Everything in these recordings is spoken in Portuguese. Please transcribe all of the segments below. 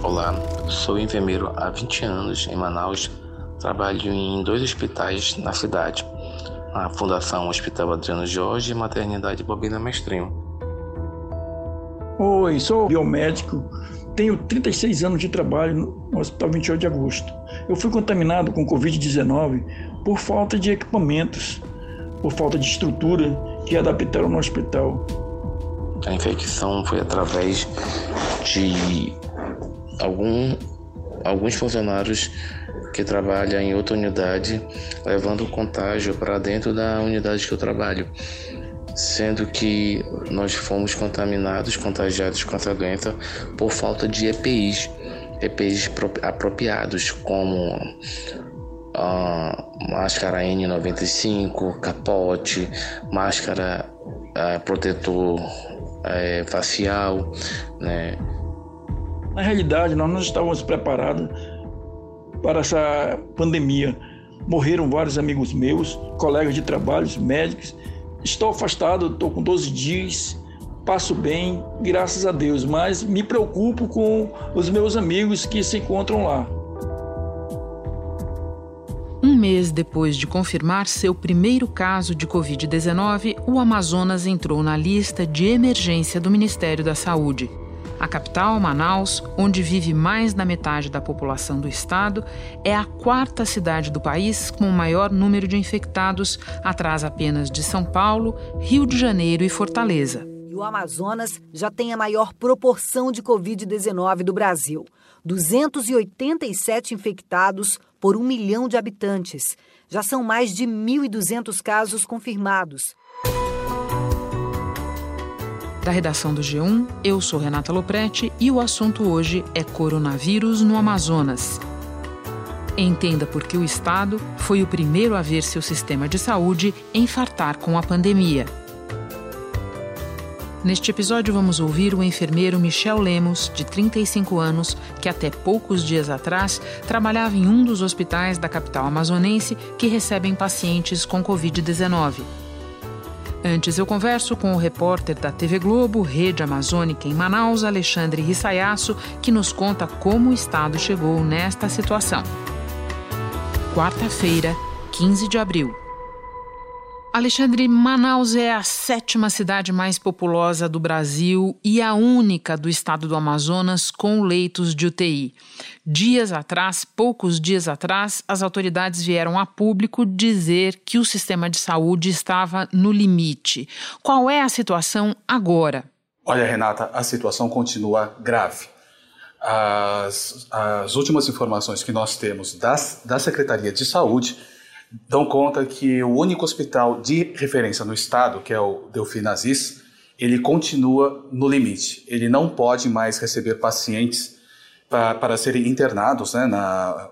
Olá, sou enfermeiro há 20 anos em Manaus. Trabalho em dois hospitais na cidade, a Fundação Hospital Adriano Jorge e Maternidade Bobina Mestrinho. Oi, sou biomédico, tenho 36 anos de trabalho no Hospital 28 de Agosto. Eu fui contaminado com Covid-19 por falta de equipamentos, por falta de estrutura que adaptaram no hospital. A infecção foi através de algum, alguns funcionários que trabalham em outra unidade, levando o contágio para dentro da unidade que eu trabalho, sendo que nós fomos contaminados, contagiados com essa doença por falta de EPIs, EPIs apropriados, como a máscara N95, capote, máscara protetor é, facial, né? Na realidade, nós não estávamos preparados para essa pandemia. Morreram vários amigos meus, colegas de trabalho, médicos. Estou afastado, estou com 12 dias, passo bem, graças a Deus, mas me preocupo com os meus amigos que se encontram lá. Um mês depois de confirmar seu primeiro caso de Covid-19, o Amazonas entrou na lista de emergência do Ministério da Saúde. A capital, Manaus, onde vive mais da metade da população do estado, é a quarta cidade do país com o maior número de infectados, atrás apenas de São Paulo, Rio de Janeiro e Fortaleza. E o Amazonas já tem a maior proporção de Covid-19 do Brasil: 287 infectados por um milhão de habitantes. Já são mais de 1.200 casos confirmados. Da redação do G1, eu sou Renata Loprete e o assunto hoje é coronavírus no Amazonas. Entenda por que o Estado foi o primeiro a ver seu sistema de saúde infartar com a pandemia. Neste episódio, vamos ouvir o enfermeiro Michel Lemos, de 35 anos, que até poucos dias atrás trabalhava em um dos hospitais da capital amazonense que recebem pacientes com Covid-19. Antes, eu converso com o repórter da TV Globo, Rede Amazônica em Manaus, Alexandre Rissayasso, que nos conta como o Estado chegou nesta situação. Quarta-feira, 15 de abril. Alexandre, Manaus é a sétima cidade mais populosa do Brasil e a única do estado do Amazonas com leitos de UTI. Dias atrás, poucos dias atrás, as autoridades vieram a público dizer que o sistema de saúde estava no limite. Qual é a situação agora? Olha, Renata, a situação continua grave. As, as últimas informações que nós temos das, da Secretaria de Saúde dão conta que o único hospital de referência no estado, que é o Delfim ele continua no limite. Ele não pode mais receber pacientes pra, para serem internados né, na,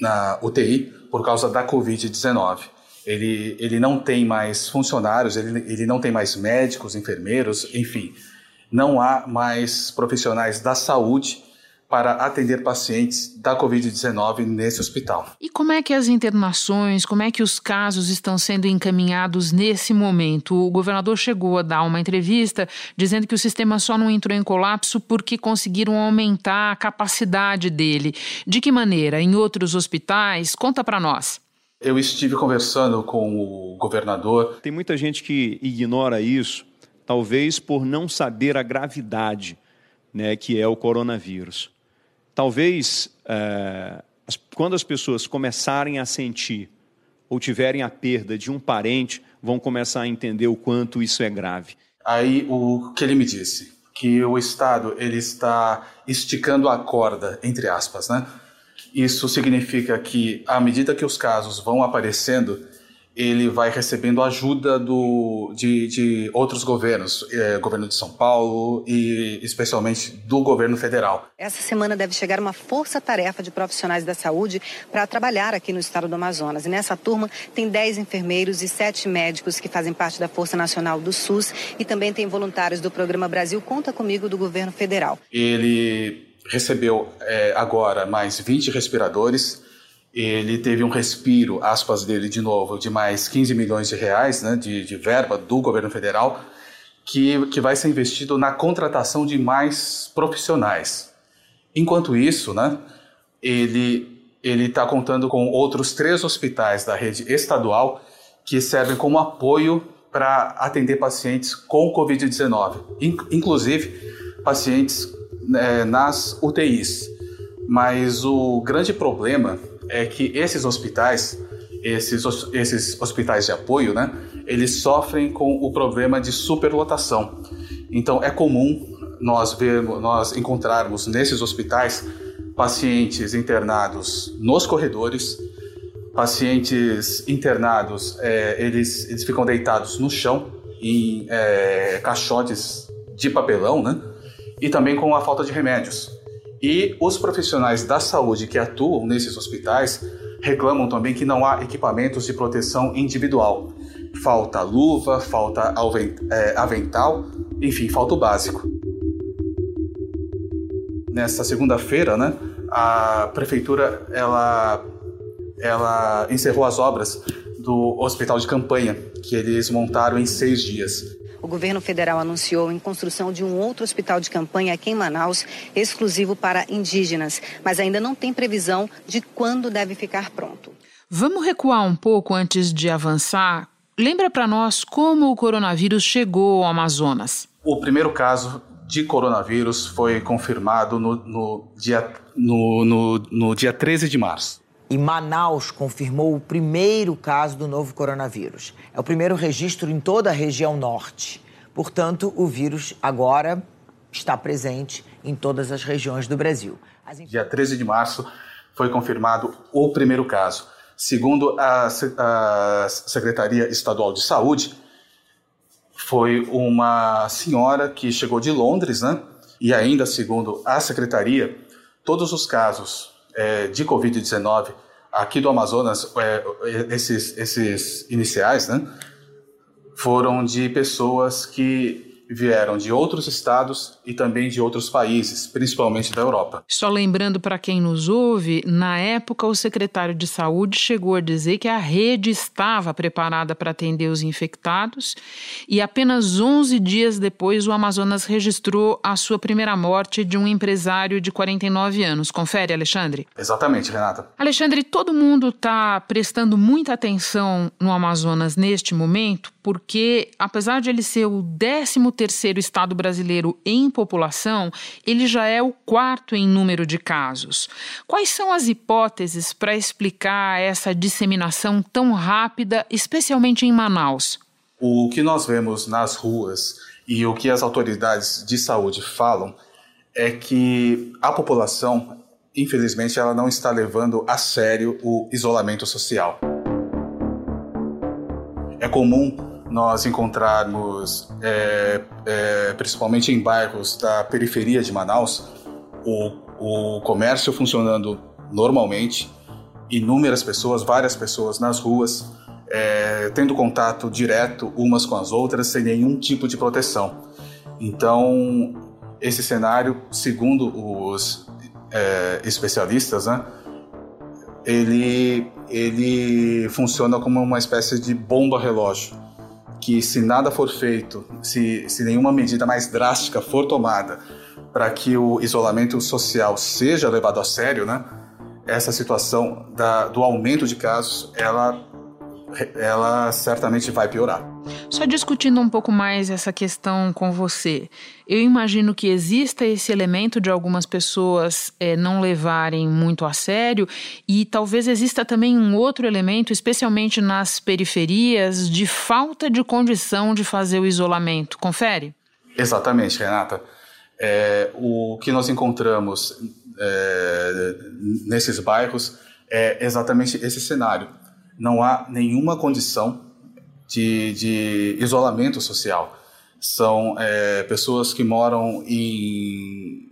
na UTI por causa da Covid-19. Ele, ele não tem mais funcionários, ele, ele não tem mais médicos, enfermeiros, enfim. Não há mais profissionais da saúde para atender pacientes da Covid-19 nesse hospital. E como é que as internações, como é que os casos estão sendo encaminhados nesse momento? O governador chegou a dar uma entrevista dizendo que o sistema só não entrou em colapso porque conseguiram aumentar a capacidade dele. De que maneira? Em outros hospitais? Conta para nós. Eu estive conversando com o governador. Tem muita gente que ignora isso, talvez por não saber a gravidade né, que é o coronavírus. Talvez, é, quando as pessoas começarem a sentir ou tiverem a perda de um parente, vão começar a entender o quanto isso é grave. Aí o que ele me disse, que o Estado ele está esticando a corda, entre aspas, né? Isso significa que à medida que os casos vão aparecendo, ele vai recebendo ajuda do, de, de outros governos, é, governo de São Paulo e especialmente do governo federal. Essa semana deve chegar uma força-tarefa de profissionais da saúde para trabalhar aqui no estado do Amazonas. E nessa turma tem 10 enfermeiros e 7 médicos que fazem parte da Força Nacional do SUS e também tem voluntários do programa Brasil Conta Comigo do governo federal. Ele recebeu é, agora mais 20 respiradores ele teve um respiro, aspas dele de novo, de mais 15 milhões de reais né, de, de verba do governo federal, que, que vai ser investido na contratação de mais profissionais. Enquanto isso, né, ele está contando com outros três hospitais da rede estadual que servem como apoio para atender pacientes com Covid-19, inclusive pacientes é, nas UTIs. Mas o grande problema é que esses hospitais, esses, esses hospitais de apoio, né, eles sofrem com o problema de superlotação. Então é comum nós vermos, nós encontrarmos nesses hospitais pacientes internados nos corredores, pacientes internados, é, eles, eles ficam deitados no chão em é, caixotes de papelão, né? E também com a falta de remédios. E os profissionais da saúde que atuam nesses hospitais reclamam também que não há equipamentos de proteção individual. Falta luva, falta é, avental, enfim, falta o básico. Nessa segunda-feira, né, a prefeitura ela, ela encerrou as obras do hospital de campanha que eles montaram em seis dias. O governo federal anunciou em construção de um outro hospital de campanha aqui em Manaus, exclusivo para indígenas, mas ainda não tem previsão de quando deve ficar pronto. Vamos recuar um pouco antes de avançar? Lembra para nós como o coronavírus chegou ao Amazonas? O primeiro caso de coronavírus foi confirmado no, no, dia, no, no, no dia 13 de março. E Manaus confirmou o primeiro caso do novo coronavírus. É o primeiro registro em toda a região norte. Portanto, o vírus agora está presente em todas as regiões do Brasil. As... Dia 13 de março foi confirmado o primeiro caso. Segundo a, a Secretaria Estadual de Saúde, foi uma senhora que chegou de Londres, né? E ainda, segundo a secretaria, todos os casos é, de Covid-19 aqui do Amazonas, é, esses, esses iniciais, né? Foram de pessoas que vieram de outros estados e também de outros países, principalmente da Europa. Só lembrando para quem nos ouve, na época o secretário de Saúde chegou a dizer que a rede estava preparada para atender os infectados e apenas 11 dias depois o Amazonas registrou a sua primeira morte de um empresário de 49 anos. Confere, Alexandre? Exatamente, Renata. Alexandre, todo mundo está prestando muita atenção no Amazonas neste momento porque apesar de ele ser o 13 terceiro estado brasileiro em população, ele já é o quarto em número de casos. Quais são as hipóteses para explicar essa disseminação tão rápida, especialmente em Manaus? O que nós vemos nas ruas e o que as autoridades de saúde falam é que a população, infelizmente, ela não está levando a sério o isolamento social. É comum nós encontrarmos, é, é, principalmente em bairros da periferia de Manaus, o, o comércio funcionando normalmente, inúmeras pessoas, várias pessoas nas ruas, é, tendo contato direto umas com as outras, sem nenhum tipo de proteção. Então, esse cenário, segundo os é, especialistas, né, ele, ele funciona como uma espécie de bomba relógio que se nada for feito, se, se nenhuma medida mais drástica for tomada para que o isolamento social seja levado a sério, né, essa situação da, do aumento de casos, ela, ela certamente vai piorar. Só discutindo um pouco mais essa questão com você, eu imagino que exista esse elemento de algumas pessoas é, não levarem muito a sério e talvez exista também um outro elemento, especialmente nas periferias, de falta de condição de fazer o isolamento. Confere? Exatamente, Renata. É, o que nós encontramos é, nesses bairros é exatamente esse cenário. Não há nenhuma condição de, de isolamento social. São é, pessoas que moram em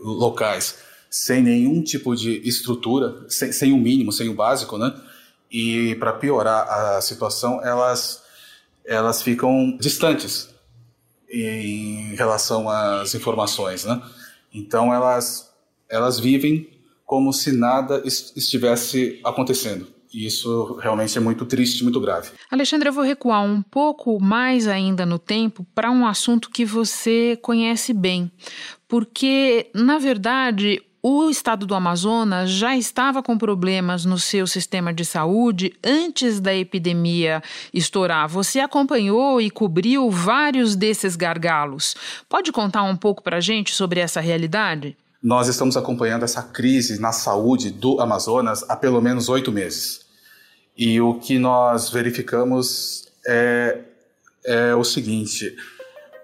locais sem nenhum tipo de estrutura, sem, sem o mínimo, sem o básico, né? E para piorar a situação, elas elas ficam distantes em relação às informações, né? Então elas elas vivem como se nada estivesse acontecendo. E isso realmente é muito triste, muito grave. Alexandre, eu vou recuar um pouco mais ainda no tempo para um assunto que você conhece bem. Porque, na verdade, o estado do Amazonas já estava com problemas no seu sistema de saúde antes da epidemia estourar. Você acompanhou e cobriu vários desses gargalos. Pode contar um pouco para a gente sobre essa realidade? Nós estamos acompanhando essa crise na saúde do Amazonas há pelo menos oito meses. E o que nós verificamos é, é o seguinte: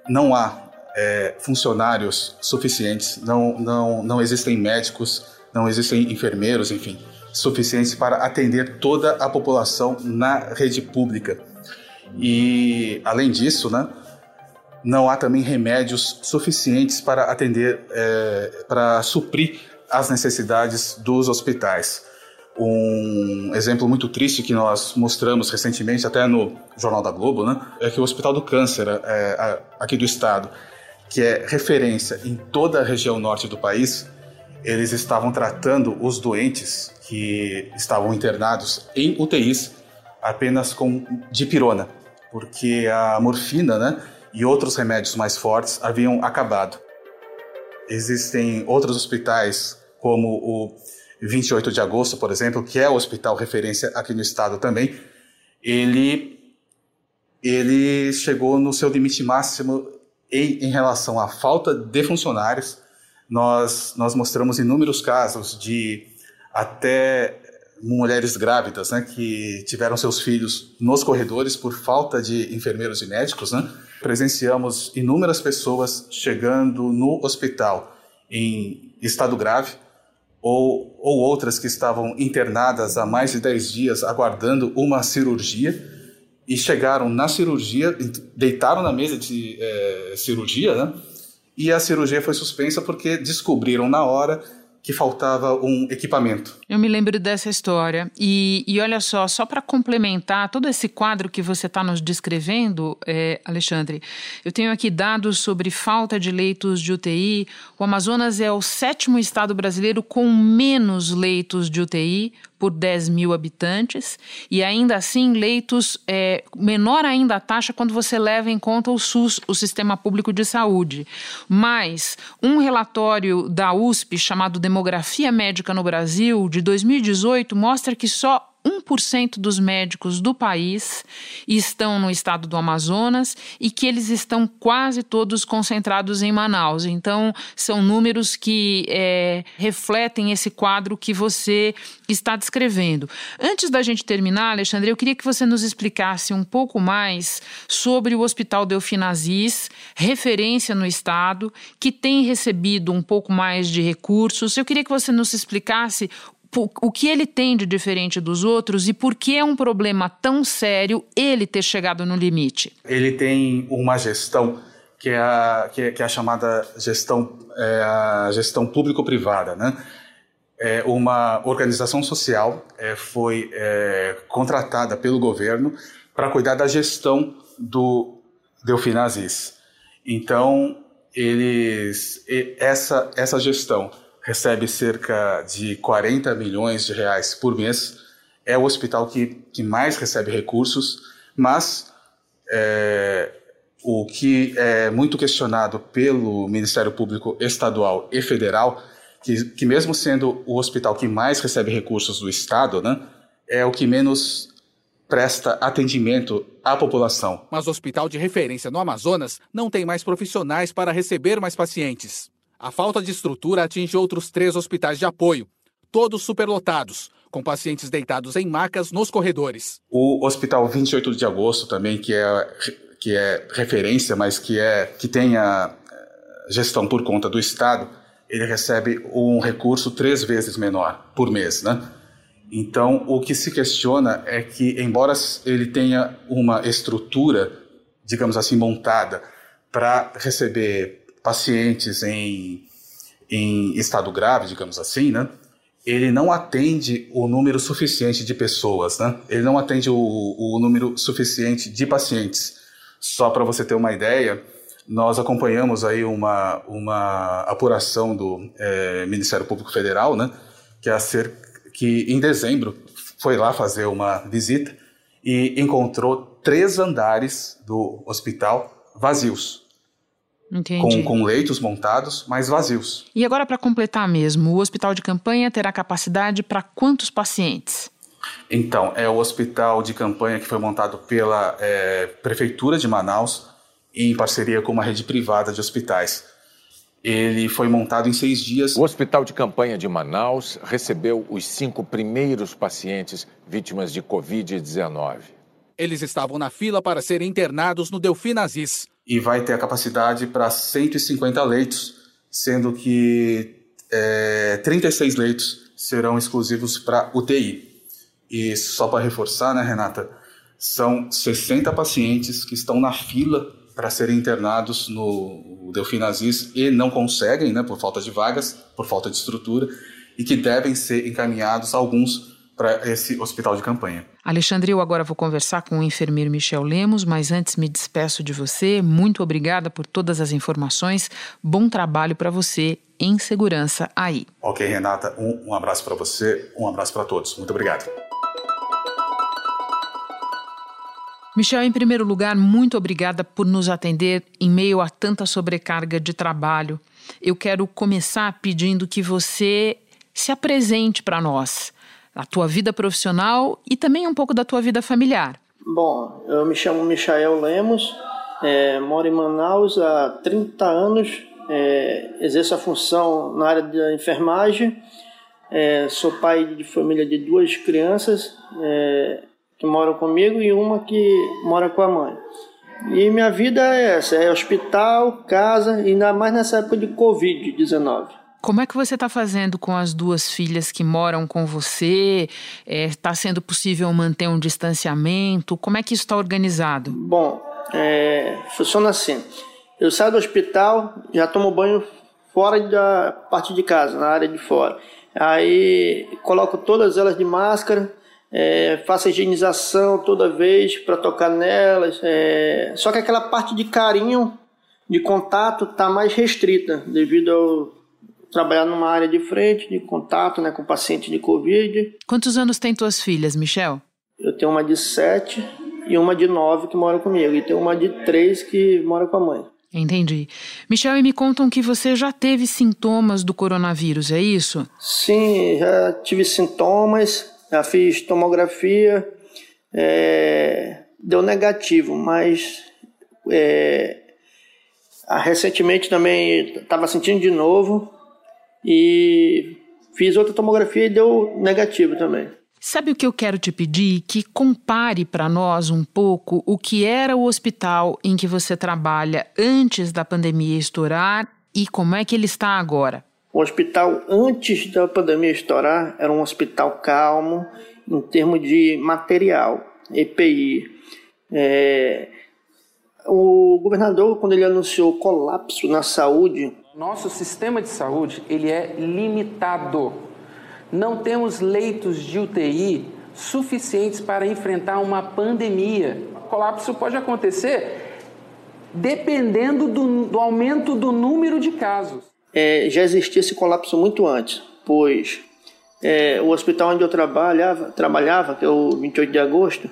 não há é, funcionários suficientes, não, não, não existem médicos, não existem enfermeiros, enfim, suficientes para atender toda a população na rede pública. E, além disso, né, não há também remédios suficientes para atender, é, para suprir as necessidades dos hospitais. Um exemplo muito triste que nós mostramos recentemente, até no Jornal da Globo, né, é que o Hospital do Câncer, é, aqui do estado, que é referência em toda a região norte do país, eles estavam tratando os doentes que estavam internados em UTIs apenas com dipirona, porque a morfina, né, e outros remédios mais fortes haviam acabado. Existem outros hospitais, como o 28 de agosto, por exemplo, que é o hospital referência aqui no estado também. Ele ele chegou no seu limite máximo em, em relação à falta de funcionários, nós, nós mostramos inúmeros casos de até mulheres grávidas, né, que tiveram seus filhos nos corredores por falta de enfermeiros e médicos, né? Presenciamos inúmeras pessoas chegando no hospital em estado grave ou, ou outras que estavam internadas há mais de 10 dias aguardando uma cirurgia e chegaram na cirurgia, deitaram na mesa de é, cirurgia, né? E a cirurgia foi suspensa porque descobriram na hora que faltava um equipamento. Eu me lembro dessa história. E, e olha só, só para complementar todo esse quadro que você está nos descrevendo, é, Alexandre, eu tenho aqui dados sobre falta de leitos de UTI. O Amazonas é o sétimo estado brasileiro com menos leitos de UTI por 10 mil habitantes, e ainda assim leitos, é, menor ainda a taxa quando você leva em conta o SUS, o Sistema Público de Saúde. Mas um relatório da USP chamado Demografia Médica no Brasil, de 2018, mostra que só 1% dos médicos do país estão no estado do Amazonas e que eles estão quase todos concentrados em Manaus. Então, são números que é, refletem esse quadro que você está descrevendo. Antes da gente terminar, Alexandre, eu queria que você nos explicasse um pouco mais sobre o Hospital Delfinazis, referência no estado, que tem recebido um pouco mais de recursos. Eu queria que você nos explicasse o que ele tem de diferente dos outros e por que é um problema tão sério ele ter chegado no limite? Ele tem uma gestão que é a, que é, que é a chamada gestão, é a gestão público-privada, né? É uma organização social é, foi é, contratada pelo governo para cuidar da gestão do Delfinazis. Então, eles essa essa gestão recebe cerca de 40 milhões de reais por mês, é o hospital que, que mais recebe recursos, mas é, o que é muito questionado pelo Ministério Público Estadual e Federal, que, que mesmo sendo o hospital que mais recebe recursos do Estado, né, é o que menos presta atendimento à população. Mas o hospital de referência no Amazonas não tem mais profissionais para receber mais pacientes. A falta de estrutura atinge outros três hospitais de apoio, todos superlotados, com pacientes deitados em macas nos corredores. O Hospital 28 de Agosto também, que é, que é referência, mas que, é, que tem a eh, gestão por conta do Estado, ele recebe um recurso três vezes menor por mês, né? Então, o que se questiona é que, embora ele tenha uma estrutura, digamos assim, montada para receber pacientes em, em estado grave, digamos assim, né? Ele não atende o número suficiente de pessoas, né? Ele não atende o, o número suficiente de pacientes. Só para você ter uma ideia, nós acompanhamos aí uma, uma apuração do é, Ministério Público Federal, né? Que, é ser, que em dezembro foi lá fazer uma visita e encontrou três andares do hospital vazios. Com, com, leitos montados, mas vazios. E agora, para completar mesmo, o hospital de campanha terá capacidade para quantos pacientes? Então, é o hospital de campanha que foi montado pela é, Prefeitura de Manaus, em parceria com uma rede privada de hospitais. Ele foi montado em seis dias. O Hospital de Campanha de Manaus recebeu os cinco primeiros pacientes vítimas de Covid-19. Eles estavam na fila para serem internados no Delfim Aziz. E vai ter a capacidade para 150 leitos, sendo que é, 36 leitos serão exclusivos para UTI. E só para reforçar, né, Renata, são 60 pacientes que estão na fila para serem internados no Delfim e não conseguem, né, por falta de vagas, por falta de estrutura, e que devem ser encaminhados alguns para esse hospital de campanha. Alexandre, eu agora vou conversar com o enfermeiro Michel Lemos, mas antes me despeço de você. Muito obrigada por todas as informações. Bom trabalho para você em segurança aí. Ok, Renata, um, um abraço para você, um abraço para todos. Muito obrigado. Michel, em primeiro lugar, muito obrigada por nos atender em meio a tanta sobrecarga de trabalho. Eu quero começar pedindo que você se apresente para nós a tua vida profissional e também um pouco da tua vida familiar. Bom, eu me chamo Michael Lemos, é, moro em Manaus há 30 anos, é, exerço a função na área da enfermagem, é, sou pai de família de duas crianças é, que moram comigo e uma que mora com a mãe. E minha vida é essa, é hospital, casa, e ainda mais nessa época de Covid-19. Como é que você está fazendo com as duas filhas que moram com você? Está é, sendo possível manter um distanciamento? Como é que isso está organizado? Bom, é, funciona assim. Eu saio do hospital, já tomo banho fora da parte de casa, na área de fora. Aí coloco todas elas de máscara, é, faço a higienização toda vez para tocar nelas. É, só que aquela parte de carinho, de contato, está mais restrita devido ao trabalhar numa área de frente, de contato né, com paciente de Covid. Quantos anos tem tuas filhas, Michel? Eu tenho uma de sete e uma de nove que mora comigo. E tem uma de três que mora com a mãe. Entendi. Michel, e me contam que você já teve sintomas do coronavírus, é isso? Sim, já tive sintomas, já fiz tomografia, é, deu negativo, mas é, recentemente também estava sentindo de novo, e fiz outra tomografia e deu negativo também. Sabe o que eu quero te pedir? Que compare para nós um pouco o que era o hospital em que você trabalha antes da pandemia estourar e como é que ele está agora. O hospital antes da pandemia estourar era um hospital calmo em termos de material, EPI. É... O governador, quando ele anunciou colapso na saúde, nosso sistema de saúde ele é limitado. Não temos leitos de UTI suficientes para enfrentar uma pandemia. O colapso pode acontecer dependendo do, do aumento do número de casos. É, já existia esse colapso muito antes, pois é, o hospital onde eu trabalhava, trabalhava, que é o 28 de agosto,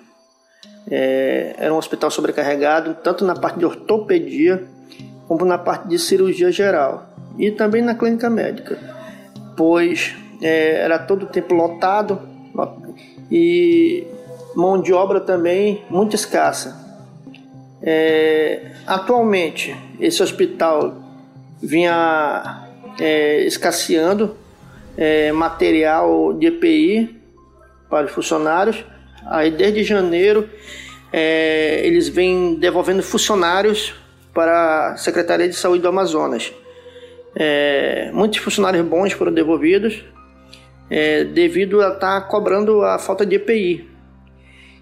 é, era um hospital sobrecarregado, tanto na parte de ortopedia como na parte de cirurgia geral e também na clínica médica, pois é, era todo o tempo lotado e mão de obra também muito escassa. É, atualmente, esse hospital vinha é, escasseando é, material de EPI para os funcionários. Aí, desde janeiro, é, eles vêm devolvendo funcionários para a Secretaria de Saúde do Amazonas. É, muitos funcionários bons foram devolvidos é, devido a estar tá cobrando a falta de EPI.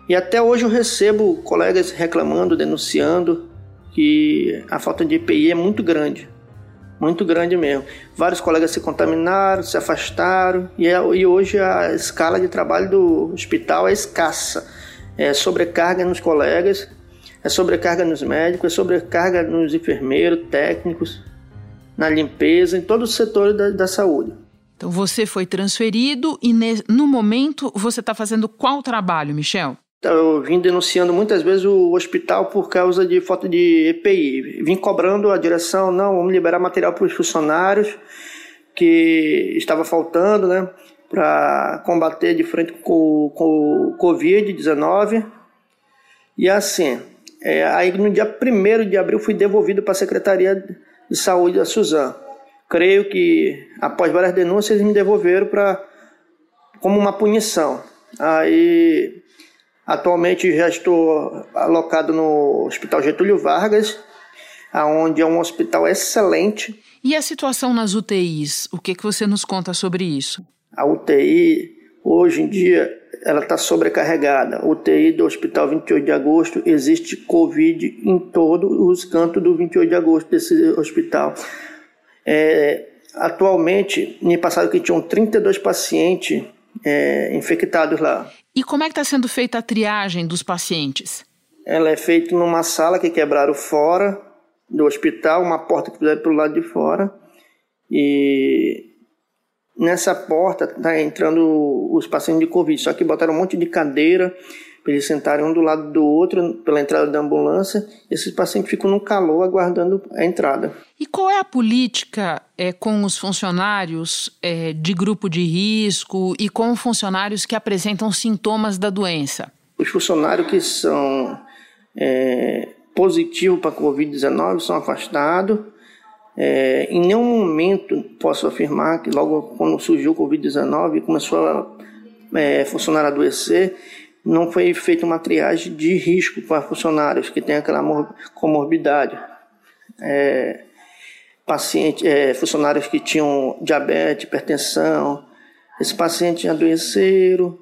E até hoje eu recebo colegas reclamando, denunciando que a falta de EPI é muito grande. Muito grande mesmo. Vários colegas se contaminaram, se afastaram e, é, e hoje a escala de trabalho do hospital é escassa. É sobrecarga nos colegas é sobrecarga nos médicos, é sobrecarga nos enfermeiros, técnicos, na limpeza, em todo o setor da, da saúde. Então você foi transferido e no momento você está fazendo qual trabalho, Michel? Eu vim denunciando muitas vezes o hospital por causa de falta de EPI. Vim cobrando a direção, não, vamos liberar material para os funcionários que estava faltando, né, para combater de frente com, com o Covid-19. E assim, é, aí no dia 1 de abril fui devolvido para a Secretaria de Saúde da Suzano. Creio que após várias denúncias eles me devolveram para como uma punição. Aí atualmente já estou alocado no Hospital Getúlio Vargas, aonde é um hospital excelente. E a situação nas UTIs? O que que você nos conta sobre isso? A UTI hoje em dia ela está sobrecarregada. UTI do Hospital 28 de Agosto existe Covid em todos os cantos do 28 de Agosto desse hospital. É, atualmente, me passaram que tinham 32 pacientes é, infectados lá. E como é que está sendo feita a triagem dos pacientes? Ela é feita numa sala que quebraram fora do hospital, uma porta que fizeram pelo lado de fora. E nessa porta tá entrando os pacientes de Covid, só que botaram um monte de cadeira para eles sentarem um do lado do outro pela entrada da ambulância. Esses pacientes ficam no calor aguardando a entrada. E qual é a política é, com os funcionários é, de grupo de risco e com funcionários que apresentam sintomas da doença? Os funcionários que são é, positivos para a Covid-19 são afastados. É, em nenhum momento posso afirmar que logo quando surgiu o Covid-19 começou a é, funcionário adoecer, não foi feita uma triagem de risco para funcionários que têm aquela comorbidade. É, paciente, é, funcionários que tinham diabetes, hipertensão, esses pacientes adoeceram,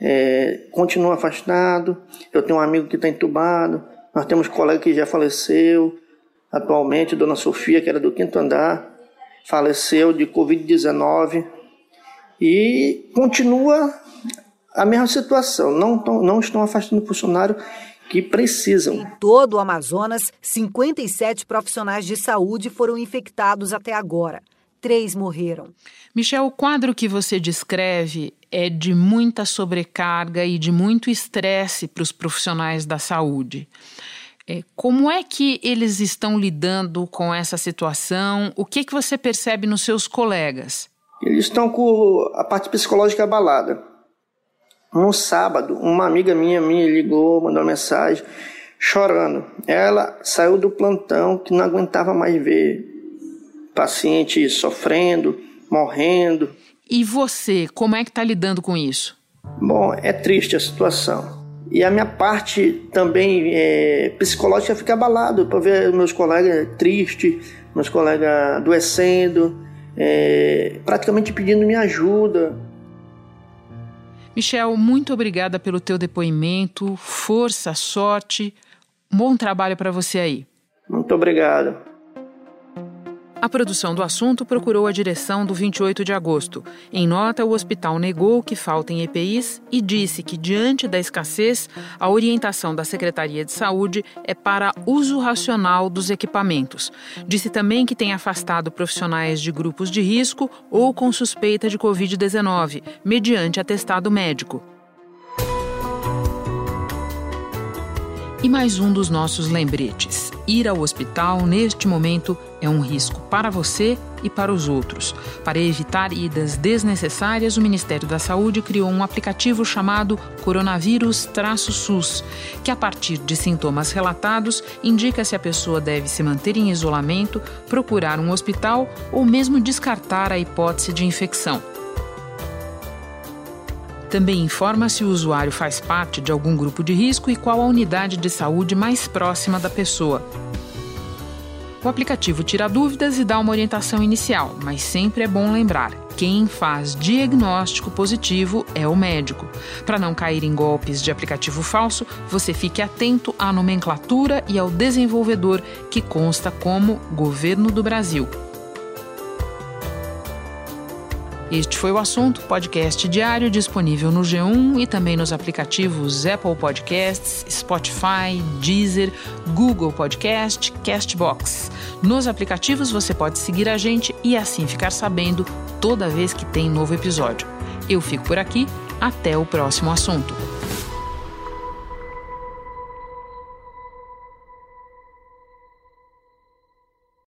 é, continuam afastados. Eu tenho um amigo que está entubado, nós temos colega que já faleceu, atualmente, Dona Sofia, que era do quinto andar, faleceu de Covid-19 e continua a mesma situação, não, tão, não estão afastando funcionário que precisam. Em todo o Amazonas, 57 profissionais de saúde foram infectados até agora. Três morreram. Michel, o quadro que você descreve é de muita sobrecarga e de muito estresse para os profissionais da saúde. É, como é que eles estão lidando com essa situação? O que, que você percebe nos seus colegas? Eles estão com a parte psicológica abalada. No sábado, uma amiga minha me ligou, mandou uma mensagem chorando. Ela saiu do plantão que não aguentava mais ver paciente sofrendo, morrendo. E você, como é que está lidando com isso? Bom, é triste a situação. E a minha parte também é, psicológica fica abalado para ver meus colegas tristes, meus colegas adoecendo, é, praticamente pedindo minha ajuda. Michel, muito obrigada pelo teu depoimento, força, sorte, bom trabalho para você aí. Muito obrigado. A produção do assunto procurou a direção do 28 de agosto. Em nota, o hospital negou que faltem EPIs e disse que, diante da escassez, a orientação da Secretaria de Saúde é para uso racional dos equipamentos. Disse também que tem afastado profissionais de grupos de risco ou com suspeita de Covid-19, mediante atestado médico. E mais um dos nossos lembretes. Ir ao hospital neste momento é um risco para você e para os outros. Para evitar idas desnecessárias, o Ministério da Saúde criou um aplicativo chamado Coronavírus-SUS, que a partir de sintomas relatados indica se a pessoa deve se manter em isolamento, procurar um hospital ou mesmo descartar a hipótese de infecção. Também informa se o usuário faz parte de algum grupo de risco e qual a unidade de saúde mais próxima da pessoa. O aplicativo tira dúvidas e dá uma orientação inicial, mas sempre é bom lembrar: quem faz diagnóstico positivo é o médico. Para não cair em golpes de aplicativo falso, você fique atento à nomenclatura e ao desenvolvedor, que consta como Governo do Brasil. Este foi o assunto, podcast diário disponível no G1 e também nos aplicativos Apple Podcasts, Spotify, Deezer, Google Podcast, Castbox. Nos aplicativos você pode seguir a gente e assim ficar sabendo toda vez que tem novo episódio. Eu fico por aqui, até o próximo assunto.